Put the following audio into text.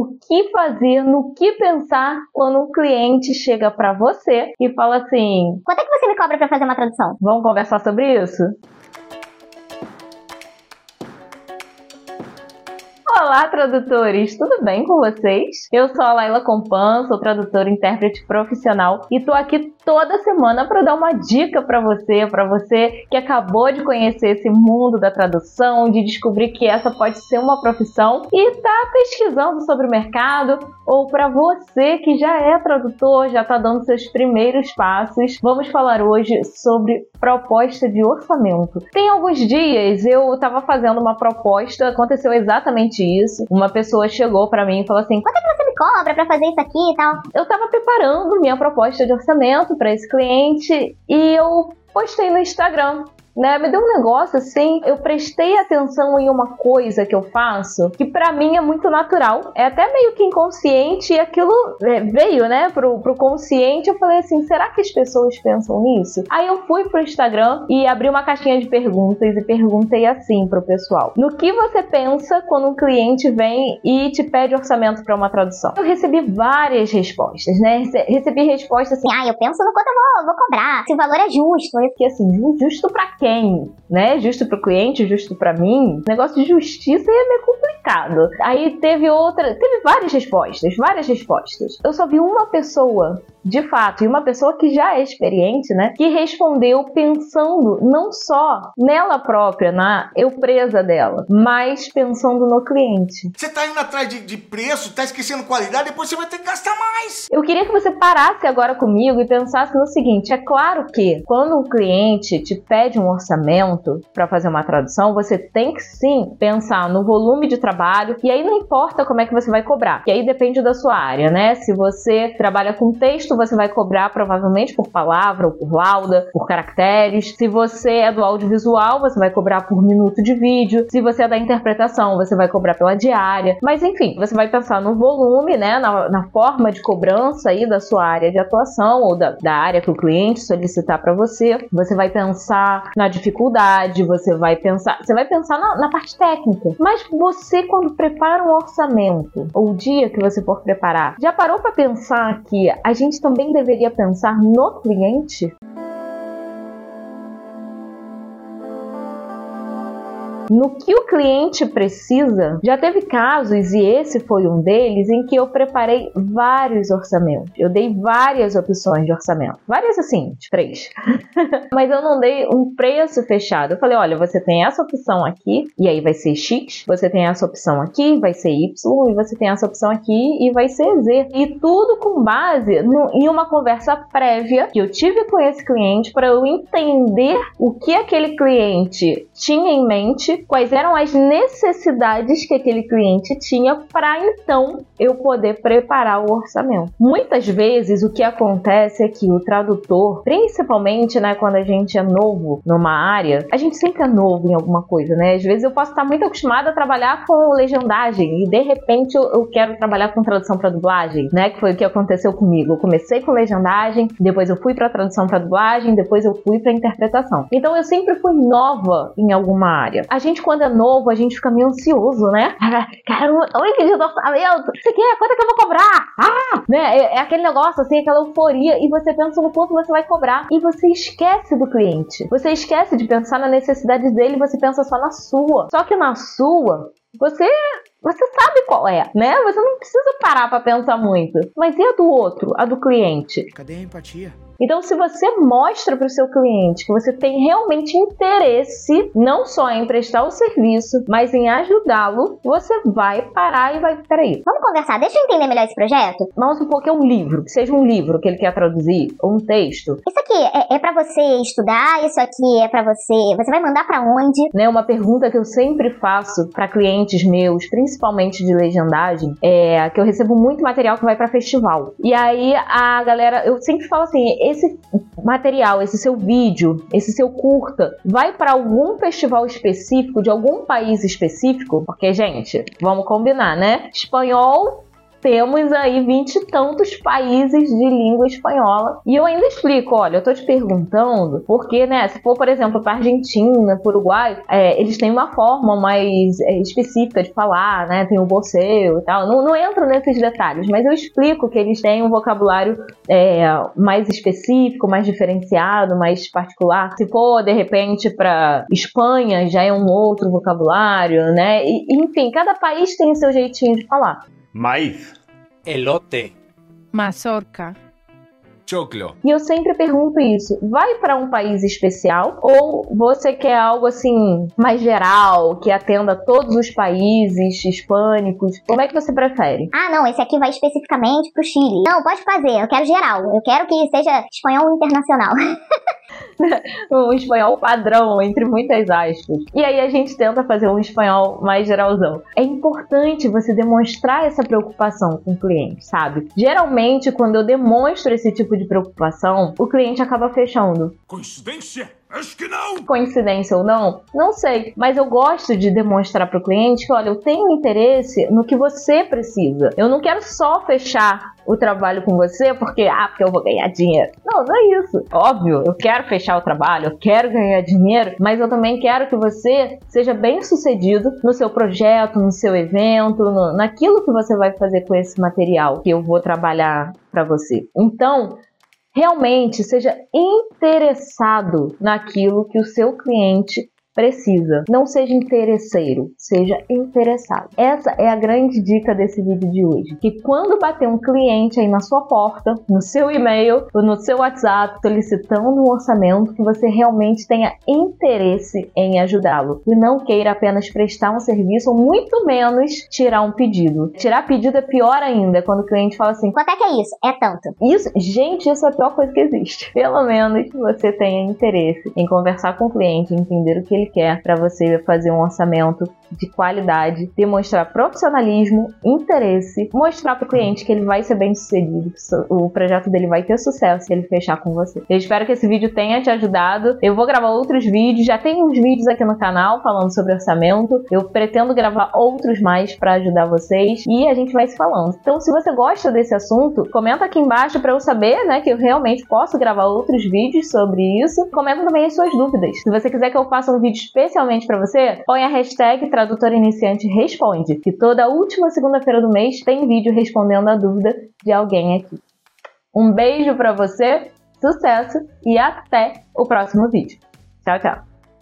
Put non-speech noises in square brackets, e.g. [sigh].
o que fazer, no que pensar quando um cliente chega para você e fala assim: Quanto é que você me cobra para fazer uma tradução? Vamos conversar sobre isso? Olá, tradutores! Tudo bem com vocês? Eu sou a Laila Compan, sou tradutora e intérprete profissional e tô aqui toda semana para dar uma dica para você, para você que acabou de conhecer esse mundo da tradução, de descobrir que essa pode ser uma profissão e está pesquisando sobre o mercado, ou para você que já é tradutor, já está dando seus primeiros passos. Vamos falar hoje sobre proposta de orçamento. Tem alguns dias eu estava fazendo uma proposta, aconteceu exatamente isso. Uma pessoa chegou para mim e falou assim: "Quanto é que você me cobra para fazer isso aqui e tal?" Eu estava preparando minha proposta de orçamento para esse cliente e eu postei no Instagram né? Me deu um negócio assim, eu prestei atenção em uma coisa que eu faço que para mim é muito natural, é até meio que inconsciente e aquilo é, veio, né, pro, pro consciente. Eu falei assim: será que as pessoas pensam nisso? Aí eu fui pro Instagram e abri uma caixinha de perguntas e perguntei assim pro pessoal: no que você pensa quando um cliente vem e te pede orçamento para uma tradução? Eu recebi várias respostas, né? Recebi respostas assim: ah, eu penso no quanto eu vou, vou cobrar, se o valor é justo. Eu fiquei assim: justo para quem, né? Justo para o cliente, justo para mim. negócio de justiça é meio complicado. Aí teve outra, teve várias respostas, várias respostas. Eu só vi uma pessoa de fato, e uma pessoa que já é experiente, né, que respondeu pensando não só nela própria, na eu presa dela, mas pensando no cliente. Você tá indo atrás de, de preço, tá esquecendo qualidade, depois você vai ter que gastar mais. Eu queria que você parasse agora comigo e pensasse no seguinte: é claro que quando um cliente te pede um orçamento para fazer uma tradução, você tem que sim pensar no volume de trabalho, e aí não importa como é que você vai cobrar, que aí depende da sua área, né? Se você trabalha com texto, você vai cobrar provavelmente por palavra ou por lauda, por caracteres. Se você é do audiovisual, você vai cobrar por minuto de vídeo. Se você é da interpretação, você vai cobrar pela diária. Mas enfim, você vai pensar no volume, né, na, na forma de cobrança aí da sua área de atuação ou da, da área que o cliente solicitar para você. Você vai pensar na dificuldade, você vai pensar, você vai pensar na, na parte técnica. Mas você quando prepara um orçamento ou o dia que você for preparar, já parou para pensar que a gente também deveria pensar no cliente? No que o cliente precisa. Já teve casos, e esse foi um deles, em que eu preparei vários orçamentos. Eu dei várias opções de orçamento. Várias assim, três. [laughs] Mas eu não dei um preço fechado. Eu falei: olha, você tem essa opção aqui, e aí vai ser X. Você tem essa opção aqui, vai ser Y. E você tem essa opção aqui, e vai ser Z. E tudo com base no, em uma conversa prévia que eu tive com esse cliente para eu entender o que aquele cliente tinha em mente quais eram as necessidades que aquele cliente tinha para então eu poder preparar o orçamento. Muitas vezes o que acontece é que o tradutor, principalmente né, quando a gente é novo numa área, a gente sempre é novo em alguma coisa, né? Às vezes eu posso estar muito acostumada a trabalhar com legendagem e de repente eu, eu quero trabalhar com tradução para dublagem, né? Que foi o que aconteceu comigo. Eu comecei com legendagem, depois eu fui para tradução para dublagem, depois eu fui para interpretação. Então eu sempre fui nova em alguma área. A gente gente, quando é novo, a gente fica meio ansioso, né? Caramba, oi, que dia do orçamento? Você quer? Quanto é que eu vou cobrar? Ah! Né? É, é, aquele negócio, assim, aquela euforia, e você pensa no quanto você vai cobrar. E você esquece do cliente. Você esquece de pensar na necessidade dele, você pensa só na sua. Só que na sua, você você sabe qual é, né? Você não precisa parar para pensar muito. Mas e a do outro, a do cliente? Cadê a empatia? Então, se você mostra para o seu cliente que você tem realmente interesse não só em prestar o serviço, mas em ajudá-lo, você vai parar e vai. Peraí. Vamos conversar, deixa eu entender melhor esse projeto. Vamos supor que é um livro, que seja um livro que ele quer traduzir, ou um texto. Isso aqui é, é para você estudar, isso aqui é para você. Você vai mandar para onde? Né, uma pergunta que eu sempre faço para clientes meus, principalmente de legendagem, é que eu recebo muito material que vai para festival. E aí a galera, eu sempre falo assim, esse material, esse seu vídeo, esse seu curta, vai para algum festival específico, de algum país específico? Porque, gente, vamos combinar, né? Espanhol temos aí vinte e tantos países de língua espanhola. E eu ainda explico, olha, eu tô te perguntando, porque, né, se for, por exemplo, para Argentina, para Uruguai, é, eles têm uma forma mais é, específica de falar, né? Tem o bolseio e tal. Não, não entro nesses detalhes, mas eu explico que eles têm um vocabulário é, mais específico, mais diferenciado, mais particular. Se for, de repente, para Espanha, já é um outro vocabulário, né? E, enfim, cada país tem o seu jeitinho de falar. Maíz. elote, mazorca, Choclo. E eu sempre pergunto isso: vai para um país especial ou você quer algo assim mais geral, que atenda todos os países hispânicos? Como é que você prefere? Ah, não, esse aqui vai especificamente pro Chile. Não, pode fazer, eu quero geral. Eu quero que seja espanhol internacional. [laughs] [laughs] um espanhol padrão, entre muitas aspas. E aí a gente tenta fazer um espanhol mais geralzão. É importante você demonstrar essa preocupação com o cliente, sabe? Geralmente, quando eu demonstro esse tipo de preocupação, o cliente acaba fechando. Coincidência? Acho que não. Coincidência ou não? Não sei, mas eu gosto de demonstrar para o cliente que, olha, eu tenho interesse no que você precisa. Eu não quero só fechar o trabalho com você porque, ah, porque eu vou ganhar dinheiro. Não, não é isso. Óbvio, eu quero fechar o trabalho, eu quero ganhar dinheiro, mas eu também quero que você seja bem sucedido no seu projeto, no seu evento, no, naquilo que você vai fazer com esse material que eu vou trabalhar para você. Então, realmente seja interessado naquilo que o seu cliente precisa. Não seja interesseiro, seja interessado. Essa é a grande dica desse vídeo de hoje. Que quando bater um cliente aí na sua porta, no seu e-mail ou no seu WhatsApp solicitando um orçamento, que você realmente tenha interesse em ajudá-lo e não queira apenas prestar um serviço ou muito menos tirar um pedido. Tirar pedido é pior ainda, quando o cliente fala assim: Quanto é que é isso? É tanto. isso, gente, isso é a pior coisa que existe. Pelo menos você tenha interesse em conversar com o cliente, entender o que ele quer para você fazer um orçamento de qualidade, demonstrar profissionalismo, interesse, mostrar para o cliente que ele vai ser bem sucedido, que o projeto dele vai ter sucesso se ele fechar com você. Eu espero que esse vídeo tenha te ajudado. Eu vou gravar outros vídeos, já tem uns vídeos aqui no canal falando sobre orçamento. Eu pretendo gravar outros mais para ajudar vocês e a gente vai se falando. Então, se você gosta desse assunto, comenta aqui embaixo para eu saber, né, que eu realmente posso gravar outros vídeos sobre isso. Comenta também as suas dúvidas. Se você quiser que eu faça um vídeo especialmente para você, põe a hashtag Tradutor Iniciante Responde, que toda última segunda-feira do mês tem vídeo respondendo a dúvida de alguém aqui. Um beijo para você, sucesso e até o próximo vídeo. Tchau, tchau.